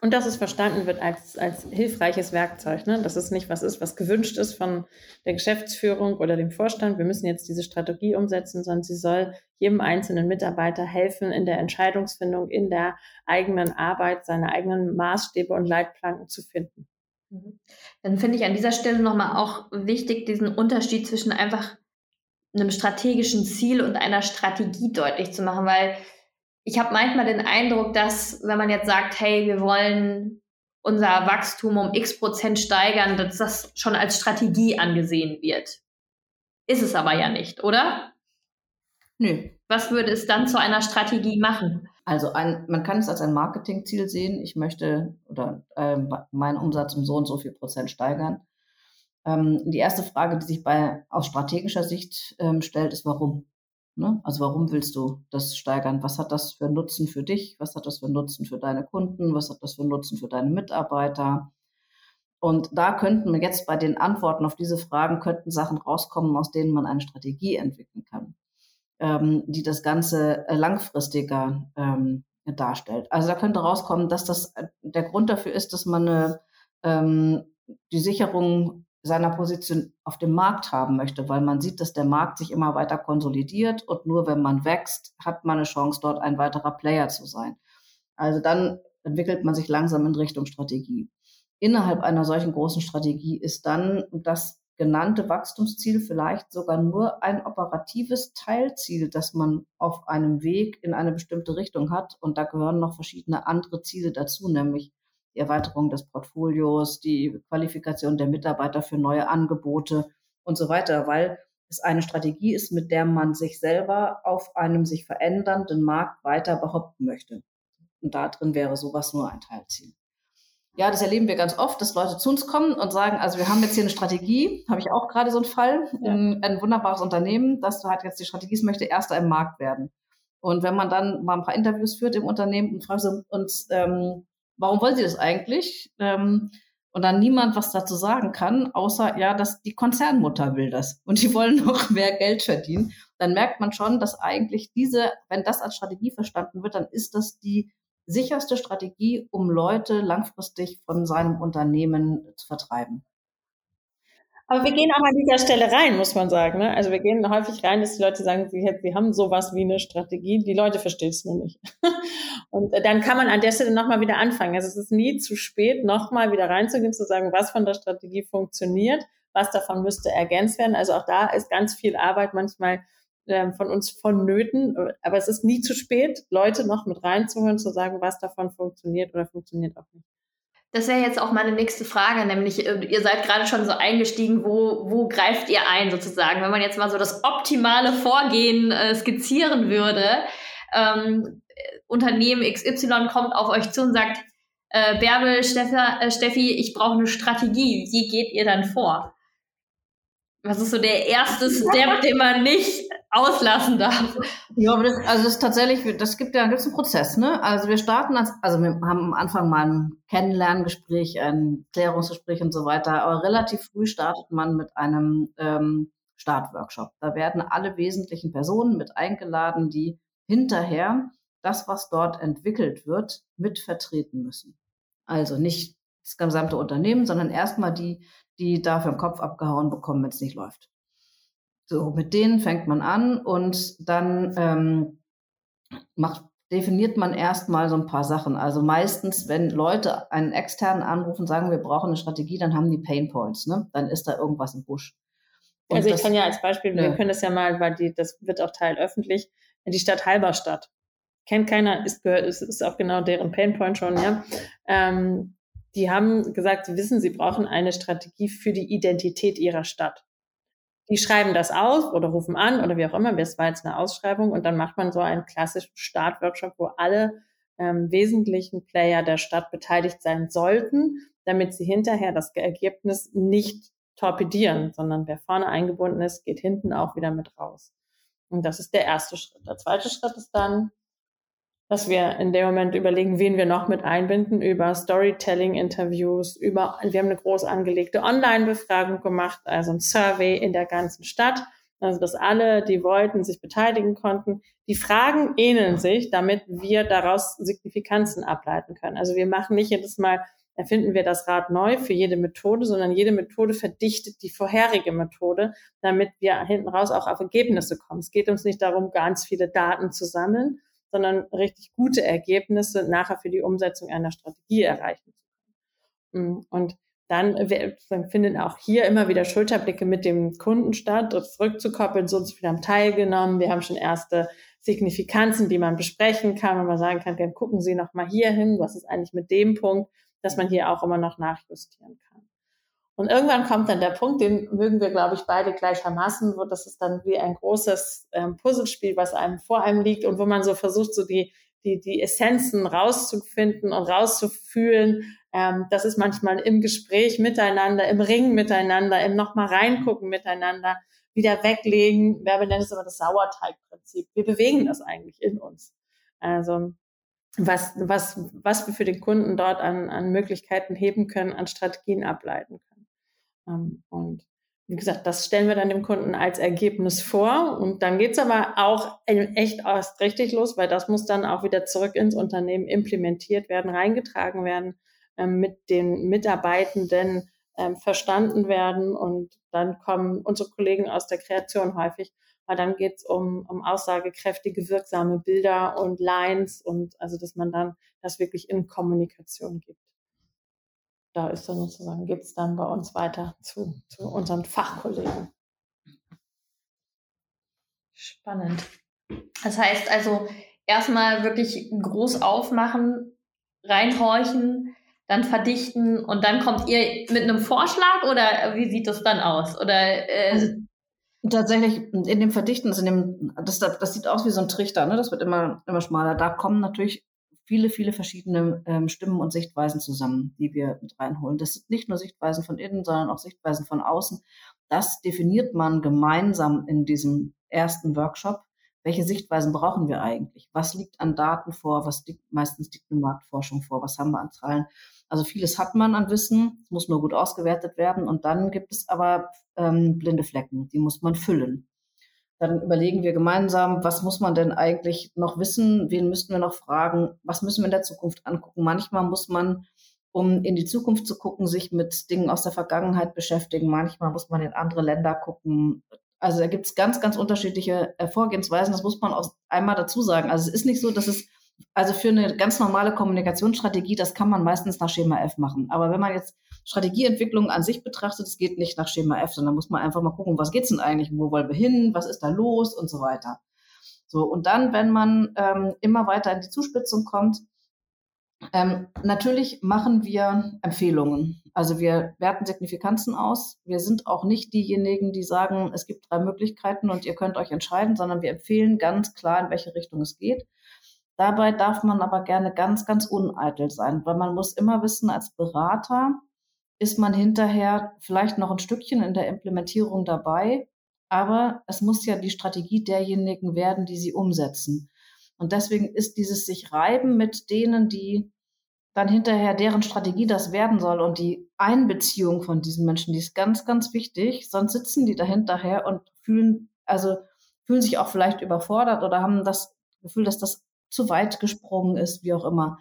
Und dass es verstanden wird als, als hilfreiches Werkzeug, ne? dass es nicht was ist, was gewünscht ist von der Geschäftsführung oder dem Vorstand. Wir müssen jetzt diese Strategie umsetzen, sondern sie soll jedem einzelnen Mitarbeiter helfen in der Entscheidungsfindung, in der eigenen Arbeit, seine eigenen Maßstäbe und Leitplanken zu finden. Mhm. Dann finde ich an dieser Stelle nochmal auch wichtig, diesen Unterschied zwischen einfach einem strategischen Ziel und einer Strategie deutlich zu machen, weil ich habe manchmal den Eindruck, dass wenn man jetzt sagt, hey, wir wollen unser Wachstum um x Prozent steigern, dass das schon als Strategie angesehen wird. Ist es aber ja nicht, oder? Nö. Was würde es dann zu einer Strategie machen? Also ein, man kann es als ein Marketingziel sehen. Ich möchte oder äh, meinen Umsatz um so und so viel Prozent steigern. Ähm, die erste Frage, die sich bei aus strategischer Sicht ähm, stellt, ist warum. Ne? Also warum willst du das steigern? Was hat das für Nutzen für dich? Was hat das für Nutzen für deine Kunden? Was hat das für Nutzen für deine Mitarbeiter? Und da könnten jetzt bei den Antworten auf diese Fragen könnten Sachen rauskommen, aus denen man eine Strategie entwickeln kann, ähm, die das Ganze äh, langfristiger ähm, darstellt. Also da könnte rauskommen, dass das äh, der Grund dafür ist, dass man eine, ähm, die Sicherung seiner Position auf dem Markt haben möchte, weil man sieht, dass der Markt sich immer weiter konsolidiert und nur wenn man wächst, hat man eine Chance, dort ein weiterer Player zu sein. Also dann entwickelt man sich langsam in Richtung Strategie. Innerhalb einer solchen großen Strategie ist dann das genannte Wachstumsziel vielleicht sogar nur ein operatives Teilziel, das man auf einem Weg in eine bestimmte Richtung hat. Und da gehören noch verschiedene andere Ziele dazu, nämlich die Erweiterung des Portfolios, die Qualifikation der Mitarbeiter für neue Angebote und so weiter, weil es eine Strategie ist, mit der man sich selber auf einem sich verändernden Markt weiter behaupten möchte. Und da drin wäre sowas nur ein Teilziel. Ja, das erleben wir ganz oft, dass Leute zu uns kommen und sagen, also wir haben jetzt hier eine Strategie, habe ich auch gerade so einen Fall, ja. ein wunderbares Unternehmen, das hat jetzt die Strategie, es möchte erster im Markt werden. Und wenn man dann mal ein paar Interviews führt im Unternehmen und fragt uns, ähm, warum wollen Sie das eigentlich? Ähm, und dann niemand was dazu sagen kann, außer ja, dass die Konzernmutter will das und die wollen noch mehr Geld verdienen. Dann merkt man schon, dass eigentlich diese, wenn das als Strategie verstanden wird, dann ist das die sicherste Strategie, um Leute langfristig von seinem Unternehmen zu vertreiben. Aber wir gehen auch an dieser Stelle rein, muss man sagen. Ne? Also wir gehen häufig rein, dass die Leute sagen, sie, sie haben sowas wie eine Strategie. Die Leute verstehen es nur nicht. Und dann kann man an der Stelle nochmal wieder anfangen. Also es ist nie zu spät, nochmal wieder reinzugehen, zu sagen, was von der Strategie funktioniert, was davon müsste ergänzt werden. Also auch da ist ganz viel Arbeit manchmal ähm, von uns vonnöten. Aber es ist nie zu spät, Leute noch mit reinzuholen, zu sagen, was davon funktioniert oder funktioniert auch nicht. Das wäre jetzt auch meine nächste Frage, nämlich äh, ihr seid gerade schon so eingestiegen, wo, wo greift ihr ein sozusagen? Wenn man jetzt mal so das optimale Vorgehen äh, skizzieren würde, ähm, Unternehmen XY kommt auf euch zu und sagt, äh, Bärbel, Steffi, äh, Steffi ich brauche eine Strategie. Wie geht ihr dann vor? Was ist so der erste Step, den man nicht auslassen darf? Ja, aber das, also das ist tatsächlich, das gibt ja, gibt's einen Prozess, ne? Also wir starten als, also wir haben am Anfang mal ein Kennenlerngespräch, ein Klärungsgespräch und so weiter, aber relativ früh startet man mit einem ähm, Startworkshop. Da werden alle wesentlichen Personen mit eingeladen, die hinterher das, was dort entwickelt wird, mit vertreten müssen. Also nicht das gesamte Unternehmen, sondern erstmal die, die dafür den Kopf abgehauen bekommen, wenn es nicht läuft. So, mit denen fängt man an und dann ähm, macht, definiert man erstmal so ein paar Sachen. Also meistens, wenn Leute einen externen anrufen, sagen, wir brauchen eine Strategie, dann haben die Pain Points, ne? Dann ist da irgendwas im Busch. Und also ich das, kann ja als Beispiel, ne. wir können das ja mal, weil die, das wird auch teilöffentlich, die Stadt Halberstadt. Kennt keiner, ist, gehört, ist, ist auch genau deren Pain Point schon, ja. Ähm, die haben gesagt, sie wissen, sie brauchen eine Strategie für die Identität ihrer Stadt. Die schreiben das aus oder rufen an oder wie auch immer. Das war jetzt eine Ausschreibung und dann macht man so einen klassischen Startworkshop, wo alle ähm, wesentlichen Player der Stadt beteiligt sein sollten, damit sie hinterher das Ergebnis nicht torpedieren, sondern wer vorne eingebunden ist, geht hinten auch wieder mit raus. Und das ist der erste Schritt. Der zweite Schritt ist dann, dass wir in dem Moment überlegen, wen wir noch mit einbinden über Storytelling-Interviews, über, wir haben eine groß angelegte Online-Befragung gemacht, also ein Survey in der ganzen Stadt, also dass alle, die wollten, sich beteiligen konnten. Die Fragen ähneln sich, damit wir daraus Signifikanzen ableiten können. Also wir machen nicht jedes Mal, erfinden wir das Rad neu für jede Methode, sondern jede Methode verdichtet die vorherige Methode, damit wir hinten raus auch auf Ergebnisse kommen. Es geht uns nicht darum, ganz viele Daten zu sammeln, sondern richtig gute Ergebnisse nachher für die Umsetzung einer Strategie erreichen zu können. Mm, und dann, finden auch hier immer wieder Schulterblicke mit dem Kunden statt, zurückzukoppeln, so und so viele haben teilgenommen, wir haben schon erste Signifikanzen, die man besprechen kann, wenn man sagen kann, dann gucken Sie noch mal hier hin, was ist eigentlich mit dem Punkt, dass man hier auch immer noch nachjustieren kann. Und irgendwann kommt dann der Punkt, den mögen wir, glaube ich, beide gleichermaßen, wo das ist dann wie ein großes ähm, Puzzlespiel, was einem vor einem liegt und wo man so versucht, so die, die, die Essenzen rauszufinden und rauszufühlen. Ähm, das ist manchmal im Gespräch miteinander, im Ring miteinander, im nochmal reingucken miteinander, wieder weglegen. Wer benennt es aber das Sauerteigprinzip. Wir bewegen das eigentlich in uns. Also was, was, was wir für den Kunden dort an, an Möglichkeiten heben können, an Strategien ableiten können. Ähm, und wie gesagt, das stellen wir dann dem Kunden als Ergebnis vor. Und dann geht's aber auch echt erst richtig los, weil das muss dann auch wieder zurück ins Unternehmen implementiert werden, reingetragen werden, ähm, mit den Mitarbeitenden ähm, verstanden werden. Und dann kommen unsere Kollegen aus der Kreation häufig, weil dann geht's um, um aussagekräftige, wirksame Bilder und Lines und also, dass man dann das wirklich in Kommunikation gibt da ist dann sozusagen, geht es dann bei uns weiter zu, zu unseren Fachkollegen. Spannend. Das heißt also, erstmal wirklich groß aufmachen, reinhorchen, dann verdichten und dann kommt ihr mit einem Vorschlag oder wie sieht das dann aus? Oder äh, also, tatsächlich in dem Verdichten, also in dem, das, das sieht aus wie so ein Trichter, ne? Das wird immer, immer schmaler. Da kommen natürlich viele, viele verschiedene ähm, Stimmen und Sichtweisen zusammen, die wir mit reinholen. Das sind nicht nur Sichtweisen von innen, sondern auch Sichtweisen von außen. Das definiert man gemeinsam in diesem ersten Workshop. Welche Sichtweisen brauchen wir eigentlich? Was liegt an Daten vor? Was liegt meistens liegt eine Marktforschung vor? Was haben wir an Zahlen? Also vieles hat man an Wissen, muss nur gut ausgewertet werden. Und dann gibt es aber ähm, blinde Flecken, die muss man füllen. Dann überlegen wir gemeinsam, was muss man denn eigentlich noch wissen? Wen müssten wir noch fragen? Was müssen wir in der Zukunft angucken? Manchmal muss man, um in die Zukunft zu gucken, sich mit Dingen aus der Vergangenheit beschäftigen. Manchmal muss man in andere Länder gucken. Also da gibt es ganz, ganz unterschiedliche äh, Vorgehensweisen. Das muss man auch einmal dazu sagen. Also es ist nicht so, dass es also für eine ganz normale Kommunikationsstrategie, das kann man meistens nach Schema F machen. Aber wenn man jetzt Strategieentwicklung an sich betrachtet, es geht nicht nach Schema F, sondern muss man einfach mal gucken, was geht's denn eigentlich, wo wollen wir hin, was ist da los und so weiter. So, und dann, wenn man ähm, immer weiter in die Zuspitzung kommt, ähm, natürlich machen wir Empfehlungen. Also wir werten Signifikanzen aus. Wir sind auch nicht diejenigen, die sagen, es gibt drei Möglichkeiten und ihr könnt euch entscheiden, sondern wir empfehlen ganz klar, in welche Richtung es geht. Dabei darf man aber gerne ganz, ganz uneitel sein, weil man muss immer wissen, als Berater ist man hinterher vielleicht noch ein Stückchen in der Implementierung dabei, aber es muss ja die Strategie derjenigen werden, die sie umsetzen. Und deswegen ist dieses sich reiben mit denen, die dann hinterher deren Strategie das werden soll und die Einbeziehung von diesen Menschen, die ist ganz, ganz wichtig. Sonst sitzen die da hinterher und fühlen, also fühlen sich auch vielleicht überfordert oder haben das Gefühl, dass das zu weit gesprungen ist, wie auch immer.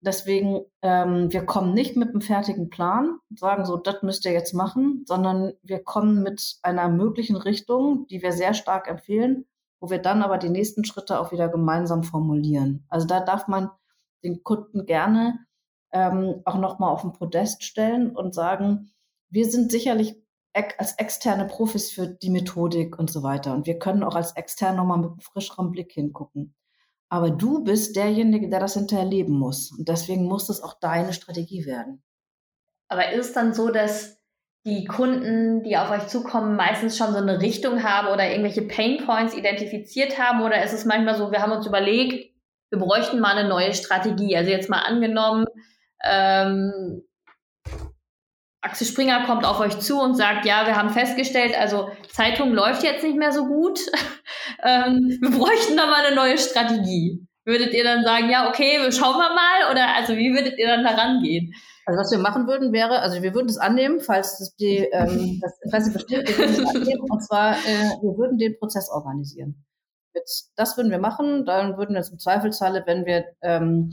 Deswegen, ähm, wir kommen nicht mit einem fertigen Plan, sagen so, das müsst ihr jetzt machen, sondern wir kommen mit einer möglichen Richtung, die wir sehr stark empfehlen, wo wir dann aber die nächsten Schritte auch wieder gemeinsam formulieren. Also da darf man den Kunden gerne ähm, auch nochmal auf den Podest stellen und sagen, wir sind sicherlich als externe Profis für die Methodik und so weiter. Und wir können auch als extern nochmal mit einem frischeren Blick hingucken. Aber du bist derjenige, der das hinterher leben muss. Und deswegen muss das auch deine Strategie werden. Aber ist es dann so, dass die Kunden, die auf euch zukommen, meistens schon so eine Richtung haben oder irgendwelche Pain Points identifiziert haben? Oder ist es manchmal so, wir haben uns überlegt, wir bräuchten mal eine neue Strategie? Also jetzt mal angenommen, ähm, Axel Springer kommt auf euch zu und sagt, ja, wir haben festgestellt, also Zeitung läuft jetzt nicht mehr so gut. ähm, wir bräuchten da mal eine neue Strategie. Würdet ihr dann sagen, ja, okay, wir schauen wir mal? Oder also wie würdet ihr dann da rangehen? Also was wir machen würden wäre, also wir würden es annehmen, falls das, die, ähm, das Interesse besteht, wir würden es annehmen, und zwar, äh, wir würden den Prozess organisieren. das würden wir machen, dann würden wir zum Zweifelsfalle, wenn wir ähm,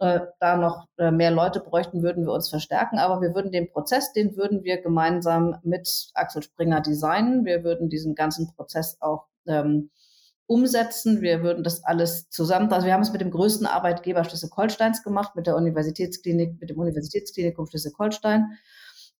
äh, da noch äh, mehr Leute bräuchten, würden wir uns verstärken. Aber wir würden den Prozess, den würden wir gemeinsam mit Axel Springer designen. Wir würden diesen ganzen Prozess auch ähm, umsetzen. Wir würden das alles zusammen, also wir haben es mit dem größten Arbeitgeber Schleswig-Holsteins gemacht, mit der Universitätsklinik, mit dem Universitätsklinikum Schleswig-Holstein.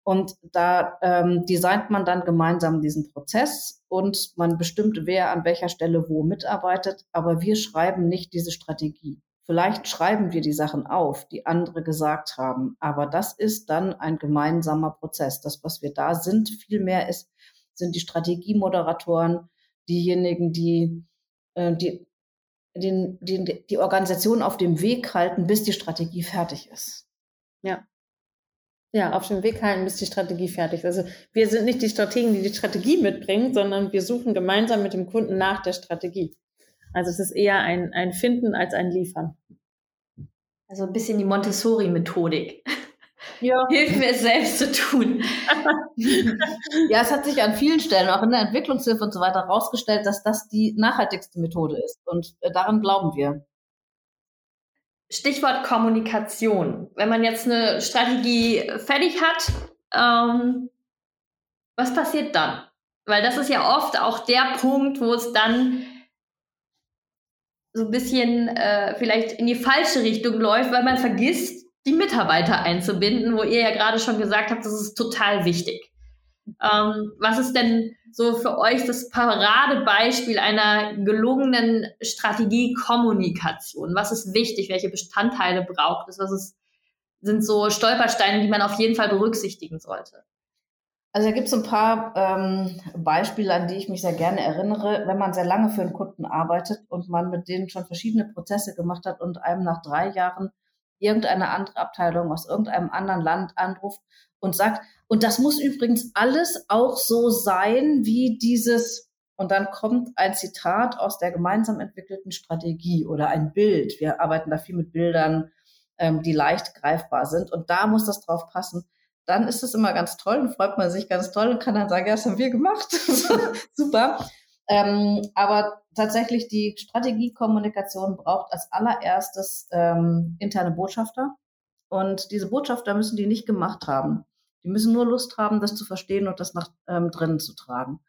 Und da ähm, designt man dann gemeinsam diesen Prozess und man bestimmt, wer an welcher Stelle wo mitarbeitet. Aber wir schreiben nicht diese Strategie. Vielleicht schreiben wir die Sachen auf, die andere gesagt haben, aber das ist dann ein gemeinsamer Prozess. Das, was wir da sind, vielmehr ist, sind die Strategiemoderatoren, diejenigen, die, äh, die, den, die, die Organisation auf dem Weg halten, bis die Strategie fertig ist. Ja. Ja, auf dem Weg halten, bis die Strategie fertig ist. Also wir sind nicht die Strategen, die die Strategie mitbringen, sondern wir suchen gemeinsam mit dem Kunden nach der Strategie. Also es ist eher ein, ein Finden als ein Liefern. Also ein bisschen die Montessori-Methodik. Ja. Hilft mir es selbst zu tun. ja, es hat sich an vielen Stellen, auch in der Entwicklungshilfe und so weiter, herausgestellt, dass das die nachhaltigste Methode ist. Und äh, daran glauben wir. Stichwort Kommunikation. Wenn man jetzt eine Strategie fertig hat, ähm, was passiert dann? Weil das ist ja oft auch der Punkt, wo es dann so ein bisschen äh, vielleicht in die falsche Richtung läuft, weil man vergisst, die Mitarbeiter einzubinden, wo ihr ja gerade schon gesagt habt, das ist total wichtig. Ähm, was ist denn so für euch das Paradebeispiel einer gelungenen Strategiekommunikation? Was ist wichtig? Welche Bestandteile braucht es? Was ist, sind so Stolpersteine, die man auf jeden Fall berücksichtigen sollte? Also da gibt es ein paar ähm, Beispiele, an die ich mich sehr gerne erinnere. Wenn man sehr lange für einen Kunden arbeitet und man mit denen schon verschiedene Prozesse gemacht hat und einem nach drei Jahren irgendeine andere Abteilung aus irgendeinem anderen Land anruft und sagt, und das muss übrigens alles auch so sein wie dieses, und dann kommt ein Zitat aus der gemeinsam entwickelten Strategie oder ein Bild. Wir arbeiten da viel mit Bildern, ähm, die leicht greifbar sind. Und da muss das drauf passen dann ist es immer ganz toll und freut man sich ganz toll und kann dann sagen, ja, das haben wir gemacht. Super. Ähm, aber tatsächlich die Strategiekommunikation braucht als allererstes ähm, interne Botschafter. Und diese Botschafter müssen die nicht gemacht haben. Die müssen nur Lust haben, das zu verstehen und das nach ähm, drinnen zu tragen.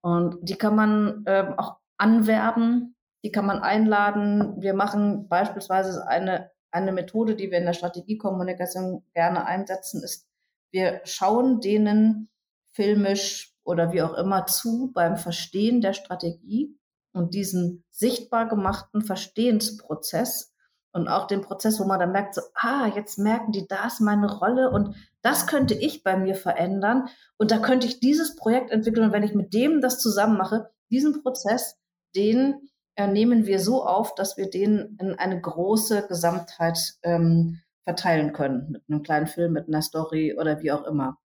Und die kann man ähm, auch anwerben, die kann man einladen. Wir machen beispielsweise eine, eine Methode, die wir in der Strategiekommunikation gerne einsetzen, ist wir schauen denen filmisch oder wie auch immer zu beim Verstehen der Strategie und diesen sichtbar gemachten Verstehensprozess und auch den Prozess, wo man dann merkt, so, ah, jetzt merken die, da ist meine Rolle und das könnte ich bei mir verändern und da könnte ich dieses Projekt entwickeln und wenn ich mit dem das zusammen mache, diesen Prozess, den äh, nehmen wir so auf, dass wir den in eine große Gesamtheit ähm, verteilen können mit einem kleinen Film, mit einer Story oder wie auch immer.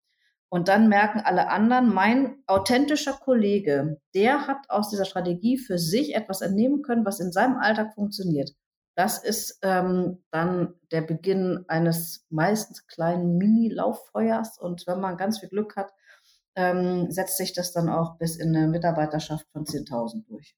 Und dann merken alle anderen, mein authentischer Kollege, der hat aus dieser Strategie für sich etwas entnehmen können, was in seinem Alltag funktioniert. Das ist ähm, dann der Beginn eines meistens kleinen Mini-Lauffeuers. Und wenn man ganz viel Glück hat, ähm, setzt sich das dann auch bis in eine Mitarbeiterschaft von 10.000 durch.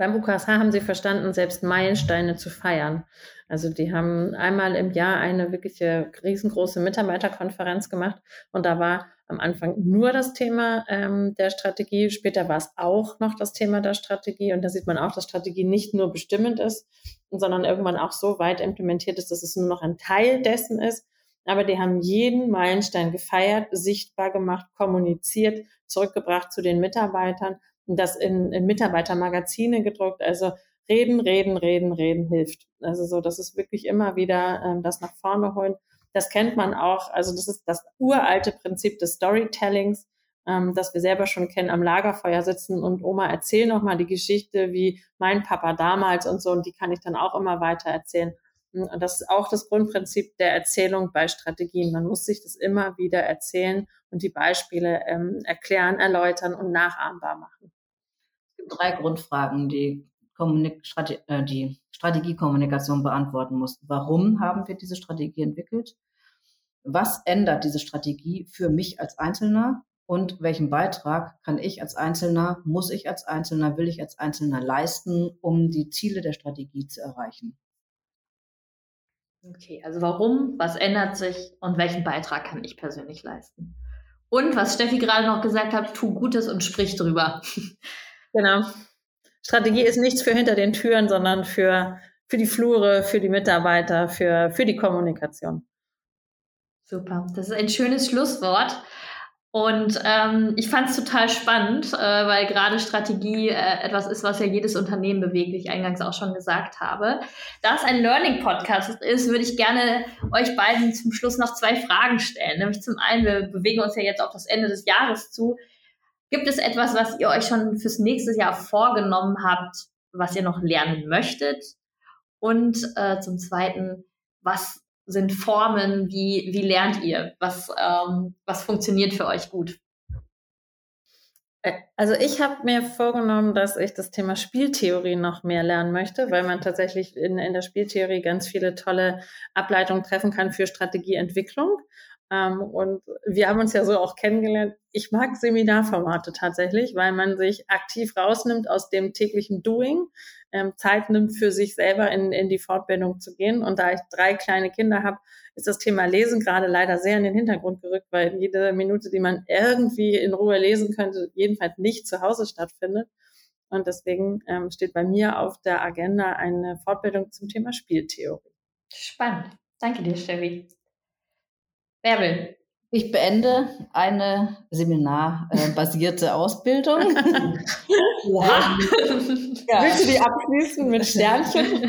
Beim UKSH haben sie verstanden, selbst Meilensteine zu feiern. Also die haben einmal im Jahr eine wirkliche riesengroße Mitarbeiterkonferenz gemacht und da war am Anfang nur das Thema ähm, der Strategie. Später war es auch noch das Thema der Strategie und da sieht man auch, dass Strategie nicht nur bestimmend ist, sondern irgendwann auch so weit implementiert ist, dass es nur noch ein Teil dessen ist. Aber die haben jeden Meilenstein gefeiert, sichtbar gemacht, kommuniziert, zurückgebracht zu den Mitarbeitern das in, in Mitarbeitermagazine gedruckt. Also reden, reden, reden, reden hilft. Also so, das ist wirklich immer wieder ähm, das nach vorne holen. Das kennt man auch. Also das ist das uralte Prinzip des Storytellings, ähm, das wir selber schon kennen, am Lagerfeuer sitzen und Oma erzähl noch mal die Geschichte wie mein Papa damals und so und die kann ich dann auch immer weiter erzählen. Und das ist auch das Grundprinzip der Erzählung bei Strategien. Man muss sich das immer wieder erzählen und die Beispiele ähm, erklären, erläutern und nachahmbar machen drei Grundfragen, die, Kommunik Strate äh, die Strategiekommunikation beantworten muss. Warum haben wir diese Strategie entwickelt? Was ändert diese Strategie für mich als Einzelner? Und welchen Beitrag kann ich als Einzelner, muss ich als Einzelner, will ich als Einzelner leisten, um die Ziele der Strategie zu erreichen? Okay, also warum, was ändert sich und welchen Beitrag kann ich persönlich leisten? Und was Steffi gerade noch gesagt hat, tu Gutes und sprich drüber. Genau. Strategie ist nichts für hinter den Türen, sondern für, für die Flure, für die Mitarbeiter, für, für die Kommunikation. Super, das ist ein schönes Schlusswort. Und ähm, ich fand es total spannend, äh, weil gerade Strategie äh, etwas ist, was ja jedes Unternehmen bewegt, wie ich eingangs auch schon gesagt habe. Da es ein Learning-Podcast ist, würde ich gerne euch beiden zum Schluss noch zwei Fragen stellen. Nämlich zum einen, wir bewegen uns ja jetzt auf das Ende des Jahres zu. Gibt es etwas, was ihr euch schon fürs nächste Jahr vorgenommen habt, was ihr noch lernen möchtet? Und äh, zum Zweiten, was sind Formen? Wie, wie lernt ihr? Was, ähm, was funktioniert für euch gut? Also ich habe mir vorgenommen, dass ich das Thema Spieltheorie noch mehr lernen möchte, weil man tatsächlich in, in der Spieltheorie ganz viele tolle Ableitungen treffen kann für Strategieentwicklung. Ähm, und wir haben uns ja so auch kennengelernt. Ich mag Seminarformate tatsächlich, weil man sich aktiv rausnimmt aus dem täglichen Doing, ähm, Zeit nimmt für sich selber in, in die Fortbildung zu gehen. Und da ich drei kleine Kinder habe, ist das Thema Lesen gerade leider sehr in den Hintergrund gerückt, weil jede Minute, die man irgendwie in Ruhe lesen könnte, jedenfalls nicht zu Hause stattfindet. Und deswegen ähm, steht bei mir auf der Agenda eine Fortbildung zum Thema Spieltheorie. Spannend. Danke dir, Steffi. Bärbel. Ich beende eine seminarbasierte Ausbildung. ja. ja. Willst du die abschließen mit Sternchen?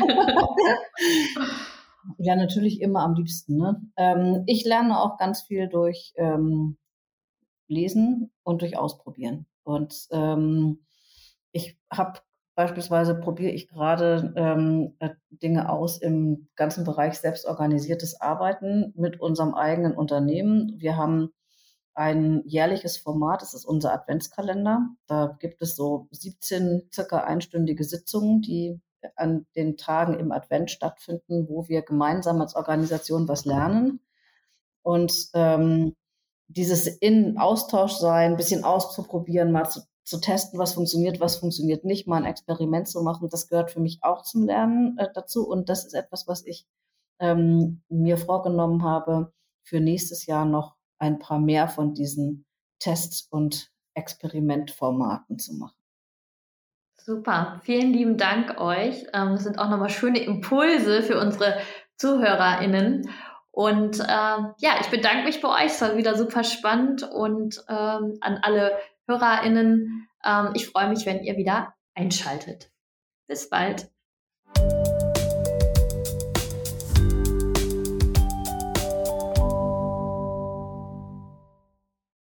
ja, natürlich immer am liebsten. Ne? Ähm, ich lerne auch ganz viel durch ähm, Lesen und durch Ausprobieren. Und ähm, ich habe beispielsweise probiere ich gerade ähm, äh, Dinge aus im ganzen Bereich selbstorganisiertes Arbeiten mit unserem eigenen Unternehmen. Wir haben ein jährliches Format, das ist unser Adventskalender. Da gibt es so 17 circa einstündige Sitzungen, die an den Tagen im Advent stattfinden, wo wir gemeinsam als Organisation was lernen. Und ähm, dieses in Austausch sein, ein bisschen auszuprobieren, mal zu, zu testen, was funktioniert, was funktioniert nicht, mal ein Experiment zu machen, das gehört für mich auch zum Lernen äh, dazu. Und das ist etwas, was ich ähm, mir vorgenommen habe, für nächstes Jahr noch ein paar mehr von diesen Tests und Experimentformaten zu machen. Super, vielen lieben Dank euch. Ähm, das sind auch nochmal schöne Impulse für unsere ZuhörerInnen. Und äh, ja, ich bedanke mich bei euch. Es war wieder super spannend und ähm, an alle HörerInnen. Ähm, ich freue mich, wenn ihr wieder einschaltet. Bis bald.